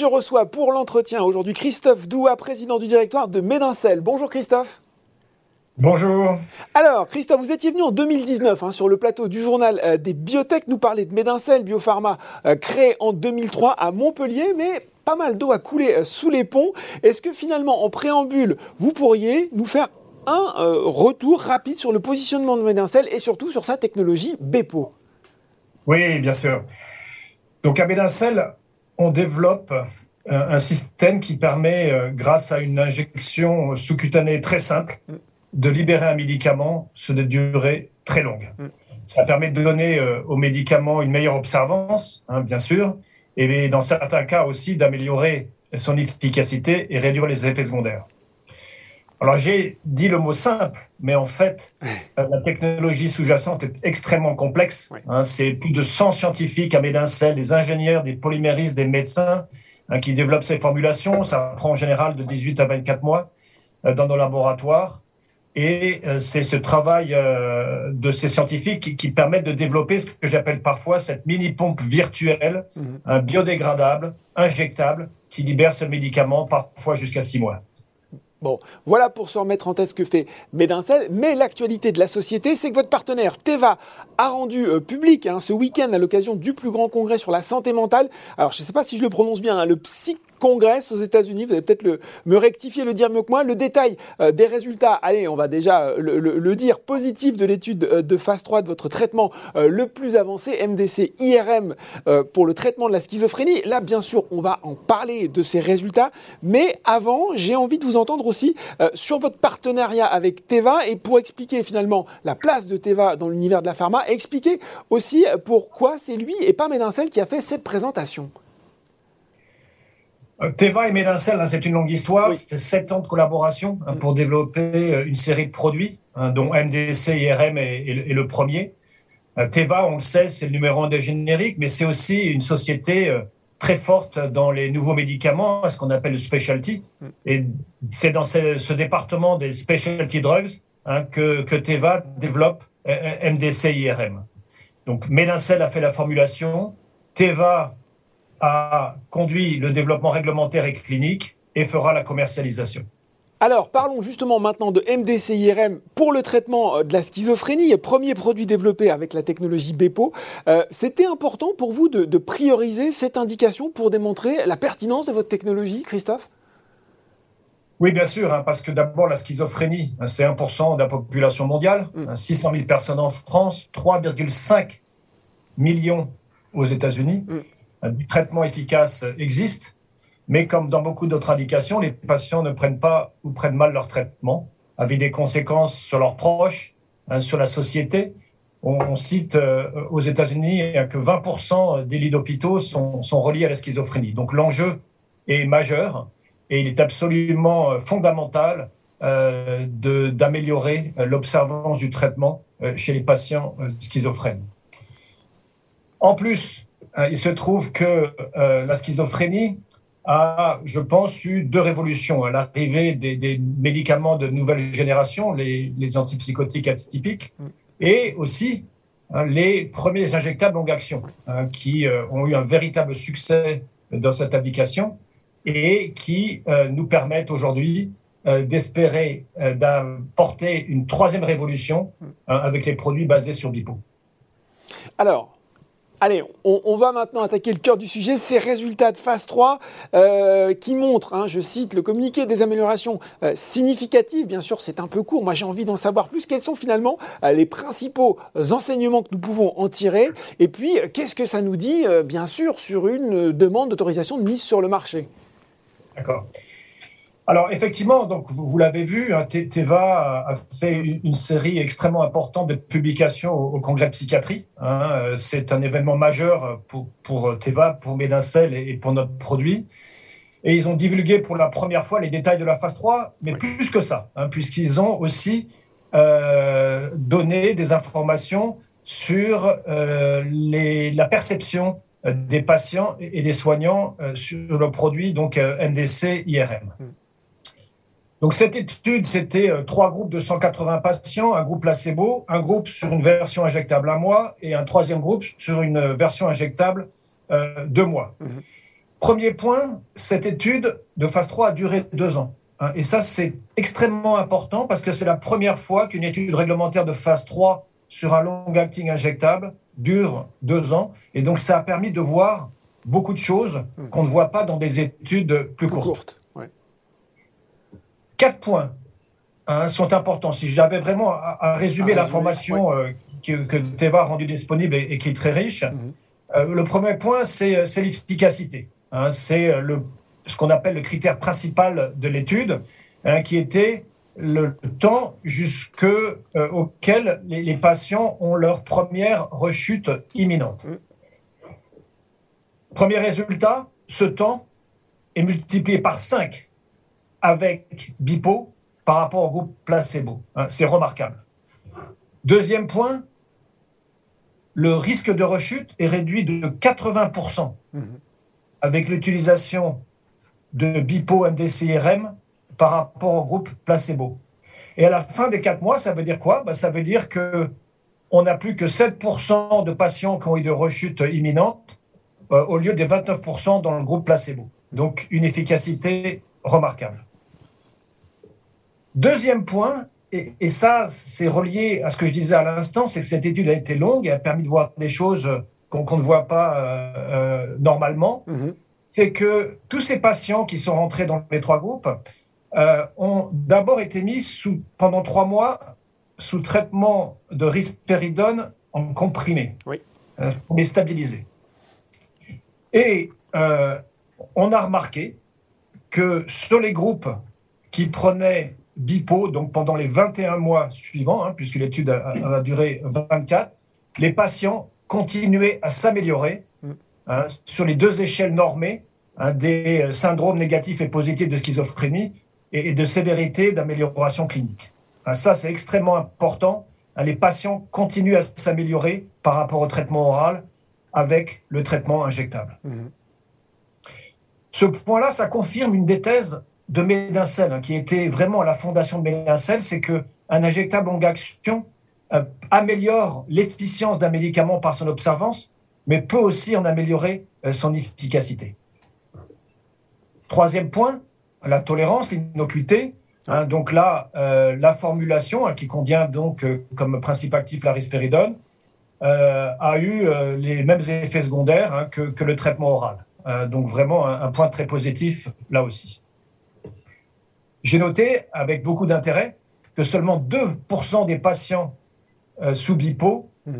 je reçois pour l'entretien aujourd'hui Christophe Doua, président du directoire de Médincel. Bonjour Christophe. Bonjour. Alors, Christophe, vous étiez venu en 2019 hein, sur le plateau du journal euh, des biotech nous parler de Médincel Biopharma, euh, créé en 2003 à Montpellier, mais pas mal d'eau a coulé euh, sous les ponts. Est-ce que finalement, en préambule, vous pourriez nous faire un retour rapide sur le positionnement de Médincel et surtout sur sa technologie BEPO Oui, bien sûr. Donc à Médincel, on développe un système qui permet, grâce à une injection sous-cutanée très simple, mm de libérer un médicament sur des durées très longues. Mm. Ça permet de donner euh, aux médicaments une meilleure observance, hein, bien sûr, et dans certains cas aussi d'améliorer son efficacité et réduire les effets secondaires. Alors j'ai dit le mot simple, mais en fait, euh, la technologie sous-jacente est extrêmement complexe. Hein. c'est plus de 100 scientifiques à Médincel, des ingénieurs, des polyméristes, des médecins hein, qui développent ces formulations. Ça prend en général de 18 à 24 mois euh, dans nos laboratoires. Et euh, c'est ce travail euh, de ces scientifiques qui, permettent de développer ce que j'appelle parfois cette mini-pompe virtuelle, un biodégradable, injectable, qui libère ce médicament parfois jusqu'à six mois. Bon, voilà pour se remettre en tête ce que fait Médincel. Mais l'actualité de la société, c'est que votre partenaire Teva a rendu euh, public hein, ce week-end à l'occasion du plus grand congrès sur la santé mentale. Alors, je ne sais pas si je le prononce bien, hein, le Psy congrès aux États-Unis. Vous allez peut-être me rectifier, le dire mieux que moi. Le détail euh, des résultats, allez, on va déjà euh, le, dire, positif de l'étude euh, de phase 3 de votre traitement le plus avancé, MDC IRM, pour le traitement de la schizophrénie. Là, bien sûr, on va en parler de ces résultats. Mais avant, j'ai envie de vous entendre aussi sur votre partenariat avec Teva et pour expliquer finalement la place de Teva dans l'univers de la pharma, expliquer aussi pourquoi c'est lui et pas Médincel qui a fait cette présentation. Euh, Teva et Médincel, hein, c'est une longue histoire. C'était sept ans de collaboration hein, pour développer euh, une série de produits, hein, dont MDC IRM est, le premier. Euh, Teva, on le sait, c'est le numéro un des génériques, mais c'est aussi une société très forte dans les nouveaux médicaments, ce qu'on appelle le specialty. Mm. Et c'est dans ce, département des specialty drugs que, que Teva développe MDC IRM. Donc Médincel a fait la formulation, Teva a conduit le développement réglementaire et clinique et fera la commercialisation. Alors, parlons justement maintenant de MDCIRM pour le traitement euh, de la schizophrénie, premier produit développé avec la technologie BEPO. Euh, c'était important pour vous de, prioriser cette indication pour démontrer la pertinence de votre technologie, Christophe? Oui, bien sûr, hein, parce que d'abord, la schizophrénie, hein, c'est 1% de la population mondiale, 600 mm. 000 hein, personnes en France, 3,5 millions aux États-Unis. Mm du traitement efficace existe, mais comme dans beaucoup d'autres indications, les patients ne prennent pas ou prennent mal leur traitement, avec des conséquences sur leurs proches, hein, sur la société. On, cite euh, aux États-Unis que 20% des lits d'hôpitaux sont, sont, reliés à la schizophrénie. Donc l'enjeu est majeur et il est absolument euh, fondamental euh, d'améliorer l'observance du traitement euh, chez les patients schizophrènes. En plus, euh, il se trouve que euh, la schizophrénie a, je pense, eu deux révolutions. L'arrivée des, des, médicaments de nouvelle génération, les, antipsychotiques atypiques, mm. et aussi hein, les premiers injectables longue action, hein, qui euh, ont eu un véritable succès dans cette indication et qui nous permettent aujourd'hui d'espérer d'apporter une troisième révolution mm. hein, avec les produits basés sur BIPO. Alors, Allez, on, va maintenant attaquer le cœur du sujet, ces résultats de phase 3 euh, qui montrent, hein, je cite, le communiqué des améliorations euh, significatives. Bien sûr, c'est un peu court, moi j'ai envie d'en savoir plus. Quels sont finalement euh, les principaux enseignements que nous pouvons en tirer? Et puis, qu'est-ce que ça nous dit, bien sûr, sur une demande d'autorisation de mise sur le marché? D'accord. Alors effectivement, donc vous, l'avez vu, hein, Teva a fait une, série extrêmement importante de publications au, congrès de psychiatrie. Hein. C'est un événement majeur pour, pour Teva, pour Médincel et, pour notre produit. Et ils ont divulgué pour la première fois les détails de la phase 3, mais plus que ça, hein, puisqu'ils ont aussi euh, donné des informations sur euh, les, la perception des patients et des soignants euh, sur le produit donc NDC IRM. Mm. Donc cette étude, c'était euh, trois groupes de 180 patients, un groupe placebo, un groupe sur une version injectable un mois et un troisième groupe sur une version injectable euh, deux mois. Mhm. Premier point, cette étude de phase 3 a duré deux ans. Hein, et ça, c'est extrêmement important parce que c'est la première fois qu'une étude réglementaire de phase 3 sur un long-acting injectable dure deux ans. Et donc, ça a permis de voir beaucoup de choses hmm. qu'on ne voit pas dans des études plus courtes. Quatre points hein, sont importants. Si j'avais vraiment à, résumer l'information euh, que, Teva a rendue disponible et, qui est très riche, hmm. euh, le premier point, c'est l'efficacité. Hein, c'est ce qu'on appelle le critère principal de l'étude, hein, qui était le temps jusqu'auquel euh, auquel les, patients ont leur première rechute imminente. Premier résultat, ce temps est multiplié par 5 avec BIPO par rapport au groupe placebo. Hein, c'est remarquable. Deuxième point, le risque de rechute est réduit de 80% avec l'utilisation de BIPO MDCRM par rapport au groupe placebo. Et à la fin des quatre mois, ça veut dire quoi? Ben, Ça veut dire que on n'a plus que 7% de patients qui ont eu de rechute imminente euh, au lieu des 29% dans le groupe placebo. Donc une efficacité remarquable. Deuxième point, et, ça c'est relié à ce que je disais à l'instant, c'est que cette étude a été longue et a permis de voir des choses qu'on ne voit pas euh, euh, normalement. Mm-hmm c'est que tous ces patients qui sont rentrés dans les trois groupes euh, ont d'abord été mis sous, pendant trois mois sous traitement de risperidone en comprimé oui. Euh, pour les stabiliser. Et euh, on a remarqué que sur les groupes qui prenaient BIPO, donc pendant les 21 mois suivants, hein, puisque l'étude a, a, duré 24, les patients continuaient à s'améliorer Hein, sur les deux échelles normées hein, des euh, syndromes négatifs et positifs de schizophrénie et, de sévérité d'amélioration clinique. Ça, c'est extrêmement important. les patients continuent à s'améliorer par rapport au traitement oral avec le traitement injectable. Mhm. Ce point-là, ça confirme une des thèses de Médincel, qui était vraiment la fondation de Médincel, c'est qu'un injectable longue action euh, améliore l'efficience d'un médicament par son observance, mais peut aussi en améliorer euh, son efficacité. Troisième point, la tolérance, l'innocuité. Hein, donc là, euh, la formulation hein, qui contient donc comme principe actif la risperidone a eu les mêmes effets secondaires hein, que, le traitement oral. donc vraiment un, point très positif là aussi. J'ai noté avec beaucoup d'intérêt que seulement 2% des patients sous BIPO mmh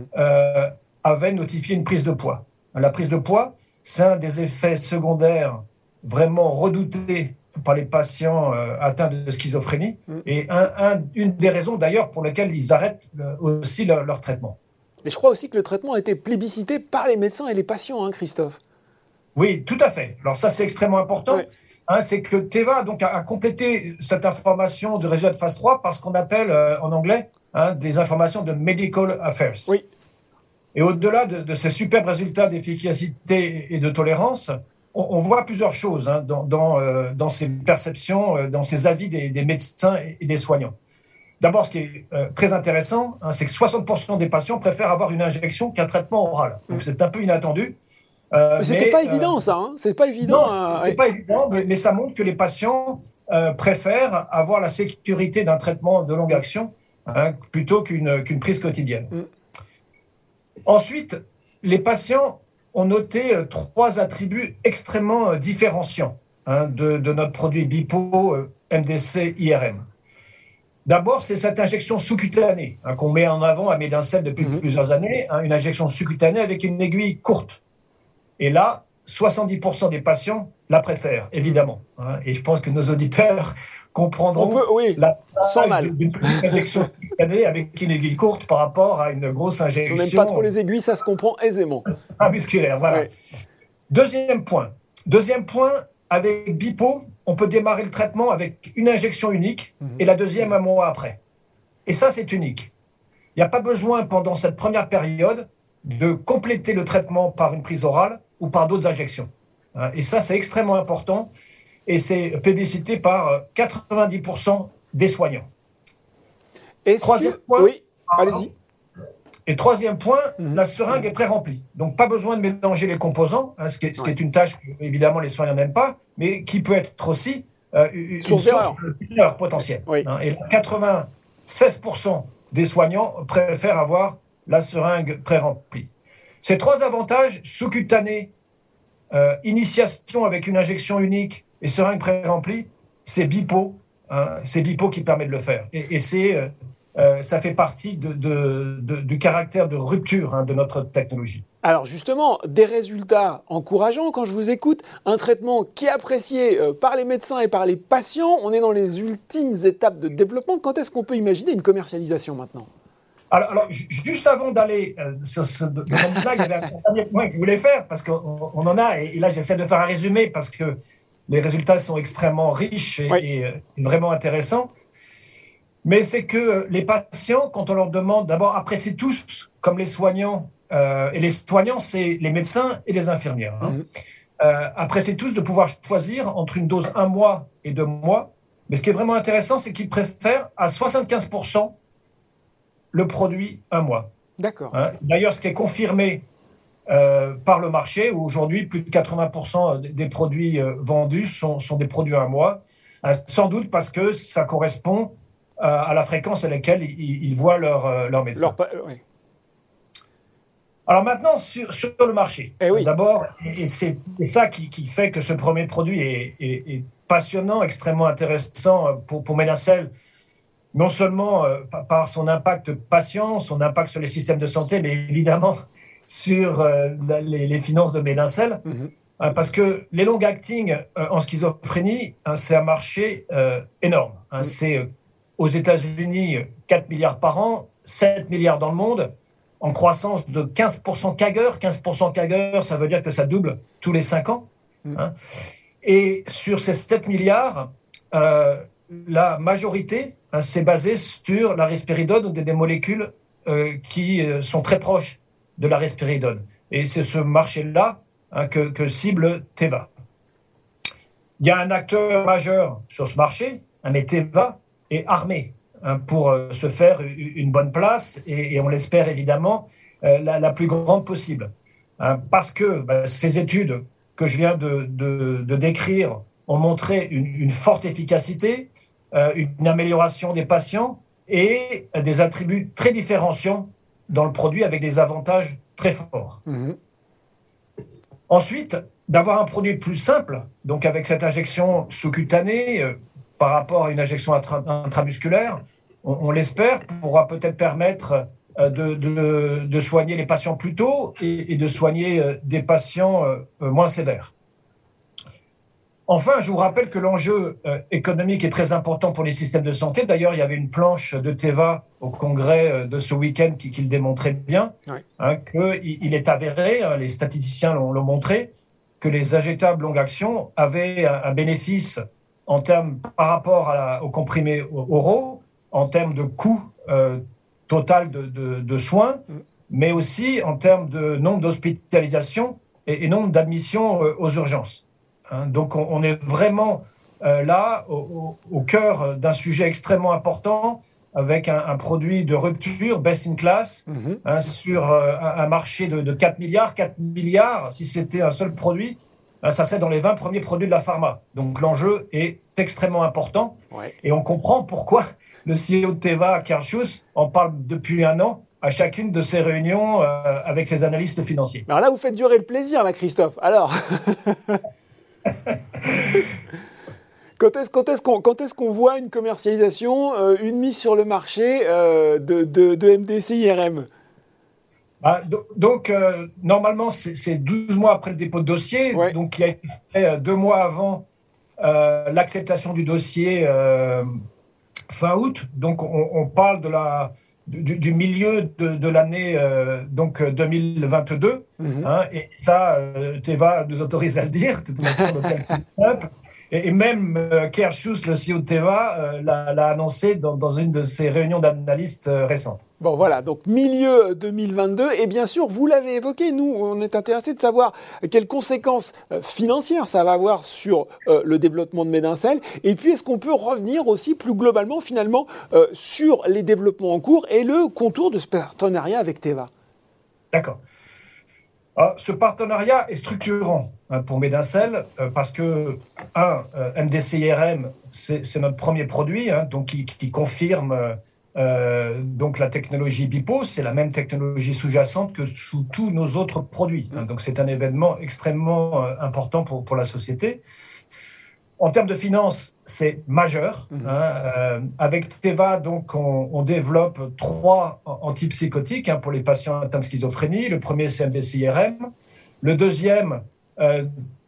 avait notifié une prise de poids. La prise de poids, c'est un des effets secondaires vraiment redoutés par les patients euh, atteints de schizophrénie mm. et une des raisons d'ailleurs pour lesquelles ils arrêtent euh, aussi leur, traitement. Mais je crois aussi que le traitement a été plébiscité par les médecins et les patients, hein, Christophe. Oui, tout à fait. Alors ça, c'est extrêmement important. Hein, c'est que Teva donc, a, complété cette information de résultat de phase 3 par ce qu'on appelle euh, en anglais hein, des informations de medical affairs. Oui. Et au-delà de, ces superbes résultats d'efficacité et de tolérance, on, voit plusieurs choses hein, dans, euh, dans, ces perceptions, euh, dans ces avis des, médecins et des soignants. D'abord, ce qui est euh, très intéressant, hein, c'est que 60% des patients préfèrent avoir une injection qu'un traitement oral. Donc mm. c'est un peu inattendu. Mais c'était pas évident ça, hein c'est pas évident. c'est pas évident, mais, ça montre que les patients préfèrent avoir la sécurité d'un traitement de longue action plutôt qu'une prise quotidienne. Mm. Ensuite, les patients ont noté euh, trois attributs extrêmement euh, différenciants hein, de, notre produit BIPO euh, MDC IRM. D'abord, c'est cette injection sous-cutanée hein, qu'on met en avant à Médincel depuis mhm. plusieurs années, hein, une injection sous-cutanée avec une aiguille courte. Et là, 70% des patients la préfèrent, évidemment. et je pense que nos auditeurs comprendront oui, la d'une injection avec une aiguille courte par rapport à une grosse injection. Si on n'aime pas trop les aiguilles, ça se comprend aisément. musculaire, voilà. Deuxième point. Deuxième point, avec BIPO, on peut démarrer le traitement avec une injection unique mhm. et la deuxième un mois après. Et ça, c'est unique. Il n'y a pas besoin pendant cette première période de compléter le traitement par une prise orale ou par d'autres injections. Hein, et ça, c'est extrêmement important et c'est publicité par 90% des soignants. Troisième point, oui, allez-y. Et troisième point, mhm. la seringue est pré-remplie. Donc, pas besoin de mélanger les composants, hein, ce, qui est, une tâche que, évidemment, les soignants n'aiment pas, mais qui peut être aussi euh, une source d'erreur potentielle. Hein. et 96% des soignants préfèrent avoir la seringue pré-remplie. Ces trois avantages, sous-cutané, euh, initiation avec une injection unique et seringue pré-remplie, c'est BIPO. Hein, c'est BIPO qui permet de le faire. Et, c'est, euh, euh, ça fait partie du caractère de rupture hein, de notre technologie. Alors justement, des résultats encourageants quand je vous écoute, un traitement qui est apprécié par les médecins et par les patients, on est dans les ultimes étapes de développement. Quand est-ce qu'on peut imaginer une commercialisation maintenant? Alors, juste avant d'aller euh, sur ce domaine-là, il y avait un dernier point que je voulais faire, parce qu'on en a, et, là j'essaie de faire un résumé, parce que les résultats sont extrêmement riches et, euh, vraiment intéressants. Mais c'est que les patients, quand on leur demande, d'abord, apprécient tous, comme les soignants, euh, et les soignants, c'est les médecins et les infirmières, hein, mhm. apprécient tous de pouvoir choisir entre une dose un mois et deux mois. Mais ce qui est vraiment intéressant, c'est qu'ils préfèrent à 75% le produit un mois. D'accord. Hein, d'ailleurs, ce qui est confirmé euh, par le marché, où aujourd'hui, plus de 80% des produits euh, vendus sont, des produits un mois, hein, sans doute parce que ça correspond euh, à la fréquence à laquelle ils, voient leur, leur médecin. Alors maintenant, sur, le marché, eh d'abord, et c'est ça qui, fait que ce premier produit est, passionnant, extrêmement intéressant pour, pour Ménacel, non seulement euh, par son impact patient, son impact sur les systèmes de santé, mais évidemment sur euh, les, finances de Médincel, mhm. hein, parce que les long acting euh, en schizophrénie, hein, c'est un marché énorme. Hein. Mhm. C'est aux États-Unis 4 milliards par an, 7 milliards dans le monde, en croissance de 15% CAGR. 15% CAGR, ça veut dire que ça double tous les 5 ans. Mhm. Et sur ces 7 milliards, la majorité Hein, c'est basé sur la risperidone ou des, molécules euh, qui euh, sont très proches de la risperidone. Et c'est ce marché-là hein, que, cible Teva. Il y a un acteur majeur sur ce marché, mais Teva est armé hein, pour euh, se faire une bonne place et, on l'espère évidemment la, plus grande possible. parce que bah, ces études que je viens de, décrire ont montré une forte efficacité, euh, une amélioration des patients et des attributs très différenciants dans le produit avec des avantages très forts. Mhm. Ensuite, d'avoir un produit plus simple, donc avec cette injection sous-cutanée euh, par rapport à une injection intramusculaire, on, l'espère, pourra peut-être permettre euh, de, soigner les patients plus tôt et, de soigner des patients moins sévères. Enfin, je vous rappelle que l'enjeu euh, économique est très important pour les systèmes de santé. D'ailleurs, il y avait une planche de Teva au congrès euh, de ce week-end qui, le démontrait bien, hein, qu'il est avéré, hein, les statisticiens l'ont montré, que les injectables longue action avaient un, bénéfice en termes par rapport aux comprimés oraux, en termes de coût euh, total de, soins, mm. mais aussi en termes de nombre d'hospitalisations et, et nombre d'admissions aux urgences. Hein. donc on, est vraiment euh, là au, cœur d'un sujet extrêmement important avec un, produit de rupture best in class mhm. hein, sur euh, un, marché de, 4 milliards. 4 milliards, si c'était un seul produit, hein, ça serait dans les 20 premiers produits de la pharma. Donc l'enjeu est extrêmement important et on comprend pourquoi le CEO de Teva, Karl en parle depuis un an à chacune de ses réunions euh, avec ses analystes financiers. Alors là, vous faites durer le plaisir, là, Christophe. Alors Quand est-ce qu'on voit une commercialisation, euh, une mise sur le marché euh, de, de, MDC IRM bah, donc, euh, normalement, c'est 12 mois après le dépôt de dossier, donc il a été fait deux mois avant l'acceptation du dossier fin août. Donc, on parle de la, du, milieu de, l'année euh, donc 2022. Euh, mhm. hein, et ça, euh, Teva nous autorise à le dire, de toute façon, Et, même euh, Kershus, le CEO de Teva, l'a annoncé dans, dans, une de ses réunions d'analystes récentes. Bon voilà, donc milieu 2022, et bien sûr, vous l'avez évoqué, nous, on est intéressé de savoir quelles conséquences financières ça va avoir sur le développement de Médincel, et puis est-ce qu'on peut revenir aussi plus globalement finalement sur les développements en cours et le contour de ce partenariat avec Teva D'accord. Ah, ce partenariat est structurant pour Médincel euh, parce que, un, euh, MDCIRM, c'est notre premier produit, hein, donc qui, confirme euh, donc la technologie BIPO, c'est la même technologie sous-jacente que sous tous nos autres produits. Hein. donc c'est un événement extrêmement important pour, pour la société. En termes de finances, c'est majeur. Hein, euh, avec Teva, donc, on, développe trois antipsychotiques pour les patients atteints de schizophrénie. Le premier, c'est MDCIRM. Le deuxième euh,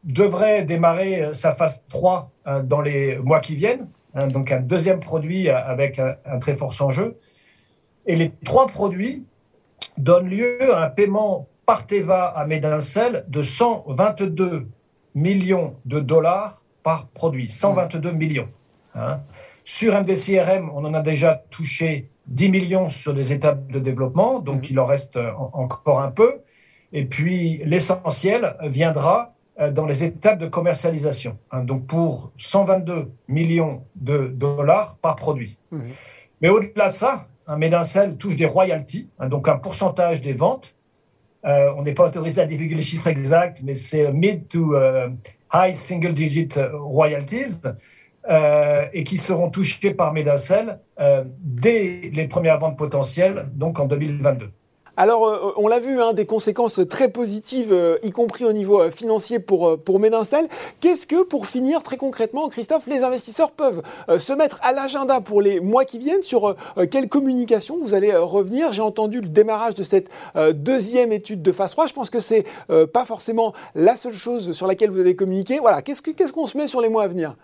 devrait démarrer sa phase 3 euh, dans les mois qui viennent. Hein, donc, un deuxième produit avec un, très fort enjeu. Et les trois produits donnent lieu à un paiement par Teva à Medincel de 122 millions de dollars par produit, 122 millions. Hein. Sur MDCRM, on en a déjà touché 10 millions sur des étapes de développement, donc mhm. il en reste euh, encore un peu. Et puis l'essentiel viendra euh, dans les étapes de commercialisation. Hein. donc pour 122 millions de dollars par produit. Mhm. Mais au-delà de ça, un Médincel touche des royalties, hein, donc un pourcentage des ventes. Euh, on n'est pas autorisé à divulguer les chiffres exacts, mais c'est mid to high single digit royalties euh, et qui seront touchés par euh, dès les premières ventes potentielles, donc en 2022. Alors, euh, on l'a vu, hein, des conséquences très positives, euh, y compris au niveau euh, financier pour, pour Médincel. Qu'est-ce que, pour finir très concrètement, Christophe, les investisseurs peuvent se mettre à l'agenda pour les mois qui viennent? Sur quelle communication vous allez revenir? J'ai entendu le démarrage de cette deuxième étude de phase 3. Je pense que c'est pas forcément la seule chose sur laquelle vous allez communiquer. Voilà, qu'est-ce qu'on se met sur les mois à venir?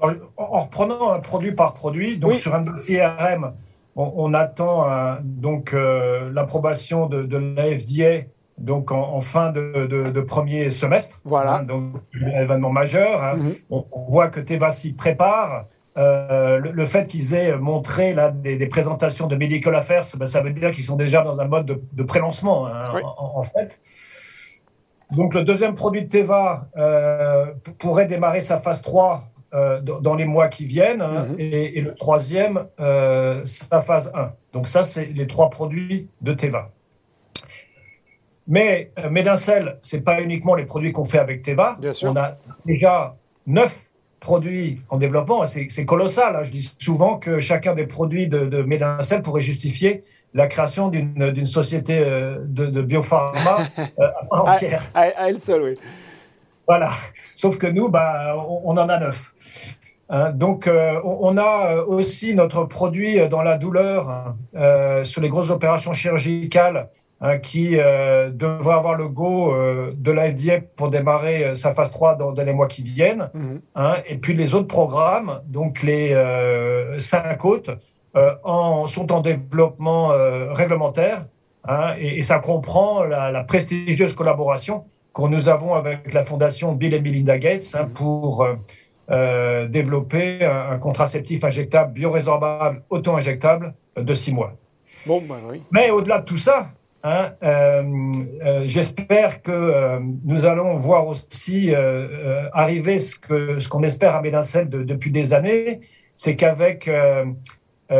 En, reprenant un produit par produit, donc sur un CRM, on, attend euh, donc euh, l'approbation de, de, la FDA donc en, fin de, premier semestre. Voilà. Hein, donc un événement majeur. Hein. Mhm. on, voit que Teva s'y prépare. Euh, le, fait qu'ils aient montré là des, présentations de Medical Affairs, ben, ça veut dire qu'ils sont déjà dans un mode de, pré-lancement hein, en, fait. Donc le deuxième produit de Teva pourrait démarrer sa phase 3 euh, dans les mois qui viennent. Hein, mhm. et, le troisième, euh, sa phase 1. Donc ça, c'est les trois produits de Teva. Mais euh, Medincel, ce n'est pas uniquement les produits qu'on fait avec Teva. On a déjà neuf produits en développement. C'est colossal. Hein. Je dis souvent que chacun des produits de, de pourrait justifier la création d'une société de, de biopharma entière. À, à, elle seule, oui. Voilà. Sauf que nous, bah, on, en a neuf. Hein, donc, euh, on a euh, aussi notre produit dans la douleur euh, sur les grosses opérations chirurgicales hein, qui devrait avoir le go de la FDA pour démarrer sa phase 3 dans, les mois qui viennent. Mhm. Hein, et puis les autres programmes, donc les cinq autres, en, sont en développement réglementaire. Et, ça comprend la prestigieuse collaboration que nous avons avec la fondation Bill et Melinda Gates hein, pour euh, euh, développer un, contraceptif injectable, biorésorbable, auto-injectable de six mois. Bon, bah oui. Mais au-delà de tout ça, hein, euh, j'espère que nous allons voir aussi arriver ce qu'on ce qu'on espère à Médincel depuis des années, c'est qu'avec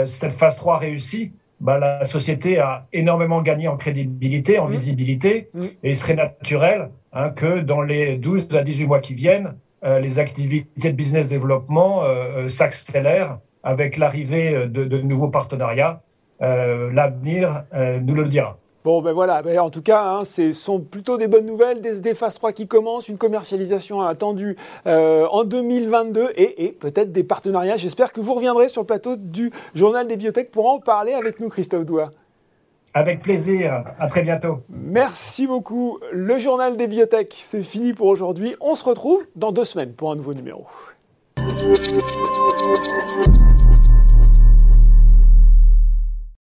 cette phase 3 réussie, bah, la société a énormément gagné en crédibilité, en mmh. visibilité, mmh. et il serait naturel Hein, que dans les 12 à 18 mois qui viennent, euh, les activités de business développement euh, euh, s'accélèrent avec l'arrivée de, nouveaux partenariats. L'avenir nous le dira. Bon, ben voilà, ben en tout cas, hein, ce sont plutôt des bonnes nouvelles, des, des phases 3 qui commencent, une commercialisation attendue en 2022 et, peut-être des partenariats. J'espère que vous reviendrez sur le plateau du Journal des Biotech pour en parler avec nous, Christophe Douat. Avec plaisir. À très bientôt. Merci beaucoup. Le journal des biotech, c'est fini pour aujourd'hui. On se retrouve dans deux semaines pour un nouveau numéro.